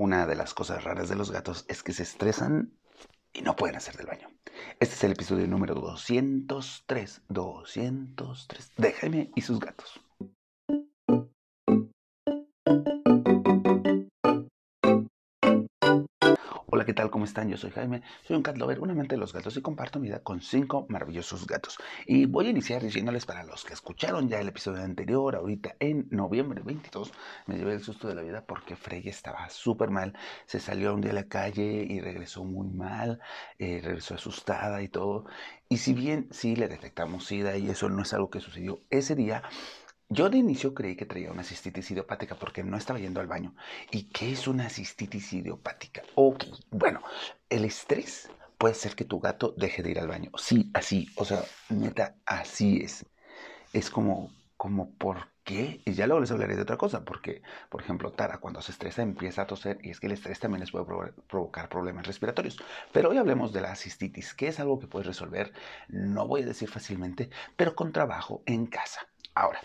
Una de las cosas raras de los gatos es que se estresan y no pueden hacer del baño. Este es el episodio número 203, 203 de Jaime y sus gatos. Hola, ¿qué tal? ¿Cómo están? Yo soy Jaime, soy un cat lover, un amante de los gatos y comparto mi vida con cinco maravillosos gatos. Y voy a iniciar diciéndoles para los que escucharon ya el episodio anterior, ahorita en noviembre 22, me llevé el susto de la vida porque Frey estaba súper mal, se salió un día a la calle y regresó muy mal, eh, regresó asustada y todo. Y si bien sí le detectamos SIDA y eso no es algo que sucedió ese día, yo de inicio creí que traía una cistitis idiopática porque no estaba yendo al baño. ¿Y qué es una cistitis idiopática? Ok, bueno, el estrés puede ser que tu gato deje de ir al baño. Sí, así, o sea, neta, así es. Es como, como, ¿por qué? Y ya luego les hablaré de otra cosa, porque, por ejemplo, Tara cuando se estresa empieza a toser y es que el estrés también les puede provocar problemas respiratorios. Pero hoy hablemos de la cistitis, que es algo que puedes resolver, no voy a decir fácilmente, pero con trabajo en casa. Ahora,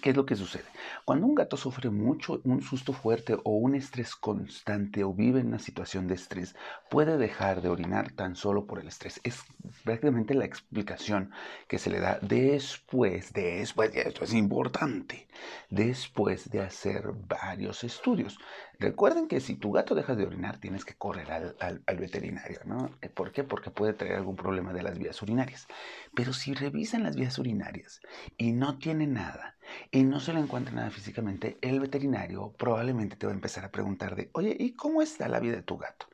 ¿Qué es lo que sucede? Cuando un gato sufre mucho, un susto fuerte o un estrés constante o vive en una situación de estrés, puede dejar de orinar tan solo por el estrés. Es prácticamente la explicación que se le da después, después, y esto es importante, después de hacer varios estudios. Recuerden que si tu gato deja de orinar, tienes que correr al, al veterinario, ¿no? ¿Por qué? Porque puede traer algún problema de las vías urinarias. Pero si revisan las vías urinarias y no tiene nada, y no se le encuentra nada físicamente, el veterinario probablemente te va a empezar a preguntar de, oye, ¿y cómo está la vida de tu gato?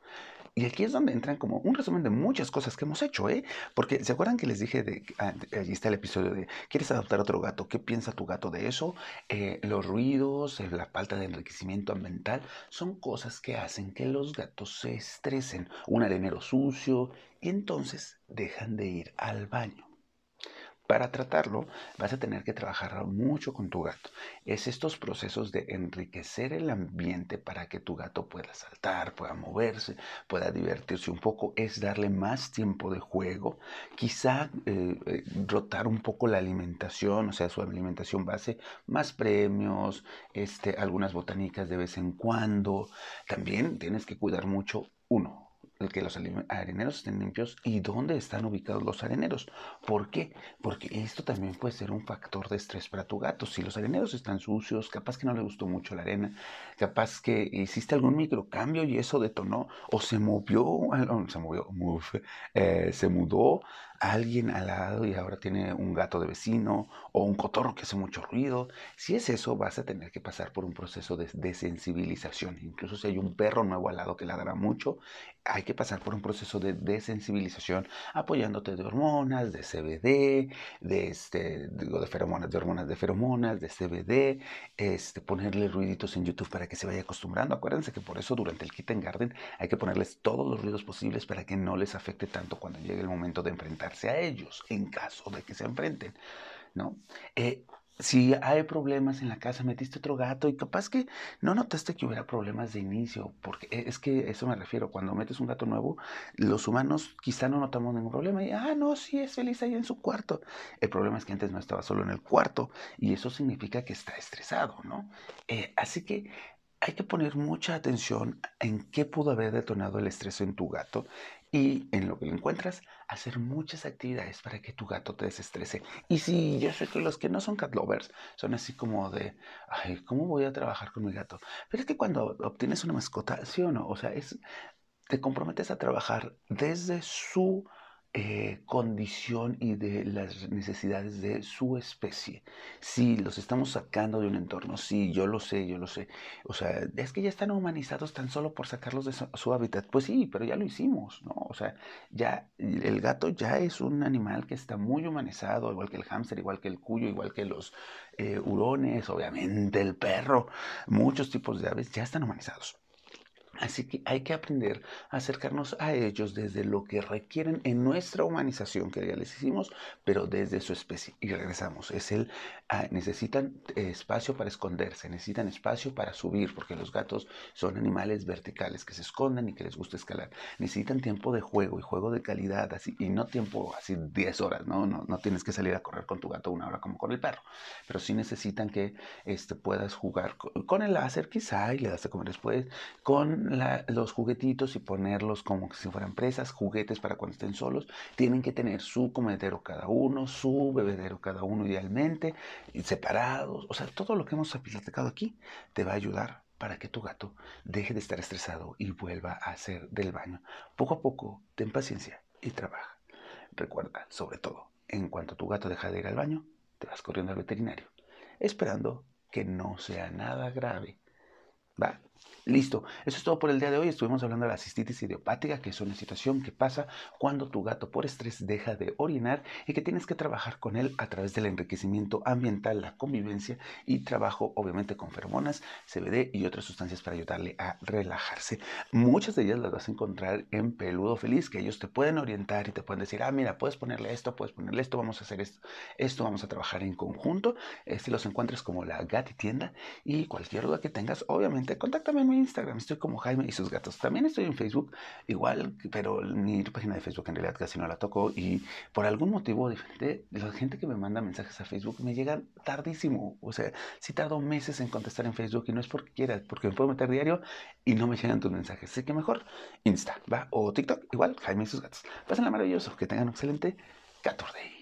Y aquí es donde entran como un resumen de muchas cosas que hemos hecho, ¿eh? Porque ¿se acuerdan que les dije de, ah, allí está el episodio de, ¿quieres adoptar otro gato? ¿Qué piensa tu gato de eso? Eh, los ruidos, eh, la falta de enriquecimiento ambiental, son cosas que hacen que los gatos se estresen. Un arenero sucio y entonces dejan de ir al baño. Para tratarlo vas a tener que trabajar mucho con tu gato. Es estos procesos de enriquecer el ambiente para que tu gato pueda saltar, pueda moverse, pueda divertirse un poco. Es darle más tiempo de juego. Quizá eh, eh, rotar un poco la alimentación, o sea, su alimentación base, más premios, este, algunas botánicas de vez en cuando. También tienes que cuidar mucho, uno, el que los areneros estén limpios y dónde están ubicados los areneros. ¿Por qué? Porque esto también puede ser un factor de estrés para tu gato. Si los areneros están sucios, capaz que no le gustó mucho la arena, capaz que hiciste algún microcambio y eso detonó, o se movió, se movió, eh, se mudó alguien al lado y ahora tiene un gato de vecino o un cotorro que hace mucho ruido. Si es eso, vas a tener que pasar por un proceso de desensibilización. Incluso si hay un perro nuevo al lado que ladra mucho, hay que pasar por un proceso de desensibilización apoyándote de hormonas, de CBD, de, este, digo, de feromonas, de hormonas de feromonas, de CBD, este, ponerle ruiditos en YouTube para que se vaya acostumbrando. Acuérdense que por eso durante el Kitten Garden hay que ponerles todos los ruidos posibles para que no les afecte tanto cuando llegue el momento de enfrentar a ellos en caso de que se enfrenten, ¿no? Eh, si hay problemas en la casa, metiste otro gato y capaz que no notaste que hubiera problemas de inicio, porque e, es que eso me refiero, cuando metes un gato nuevo, los humanos quizá no notamos ningún problema y, ah, no, sí es feliz ahí en su cuarto. El problema es que antes no estaba solo en el cuarto y eso significa que está estresado, ¿no? Eh, así que hay que poner mucha atención en qué pudo haber detonado el estrés en tu gato y en lo que lo encuentras, hacer muchas actividades para que tu gato te desestrese. Y si yo sé que los que no son cat lovers son así como de, ay, ¿cómo voy a trabajar con mi gato? Pero es que cuando obtienes una mascota, sí o no, o sea, es, te comprometes a trabajar desde su eh, condición y de las necesidades de su especie. Si los estamos sacando de un entorno, sí, yo lo sé, yo lo sé. O sea, es que ya están humanizados tan solo por sacarlos de su, hábitat. Pues sí, pero ya lo hicimos, ¿no? O sea, ya el gato ya es un animal que está muy humanizado, igual que el hámster, igual que el cuyo, igual que los eh, hurones, obviamente el perro. Muchos tipos de aves ya están humanizados. Así que hay que aprender a acercarnos a ellos desde lo que requieren en nuestra humanización, que ya les hicimos, pero desde su especie. Y regresamos. Es el, ah, necesitan espacio para esconderse, necesitan espacio para subir, porque los gatos son animales verticales que se esconden y que les gusta escalar. Necesitan tiempo de juego y juego de calidad, así, y no tiempo así 10 horas, ¿no? No, no tienes que salir a correr con tu gato una hora como con el perro, pero sí necesitan que este, puedas jugar con, con el láser quizá y le das de comer después, con los juguetitos y ponerlos como si fueran presas, juguetes para cuando estén solos. Tienen que tener su comedero cada uno, su bebedero cada uno idealmente, separados. O sea, todo lo que hemos platicado aquí te va a ayudar para que tu gato deje de estar estresado y vuelva a hacer del baño. Poco a poco, ten paciencia y trabaja. Recuerda, sobre todo, en cuanto tu gato deja de ir al baño, te vas corriendo al veterinario, esperando que no sea nada grave. ¿Va? Listo, eso es todo por el día de hoy. Estuvimos hablando de la cistitis idiopática, que es una situación que pasa cuando tu gato por estrés deja de orinar y que tienes que trabajar con él a través del enriquecimiento ambiental, la convivencia y trabajo obviamente con feromonas, CBD y otras sustancias para ayudarle a relajarse. Muchas de ellas las vas a encontrar en Peludo Feliz, que ellos te pueden orientar y te pueden decir, ah, mira, puedes ponerle esto, puedes ponerle esto, vamos a hacer esto, esto vamos a trabajar en conjunto. Si los encuentras como la Gati Tienda y cualquier duda que tengas, obviamente, en mi Instagram, estoy como Jaime y sus gatos. También estoy en Facebook, igual, pero mi página de Facebook en realidad casi no la toco y por algún motivo diferente, la gente que me manda mensajes a Facebook me llegan tardísimo. O sea, si tardo meses en contestar en Facebook y no es porque quiera, porque me puedo meter diario y no me llegan tus mensajes. Así que mejor Insta, ¿va? O TikTok, igual, Jaime y sus gatos. Pásenla maravilloso, que tengan un excelente 14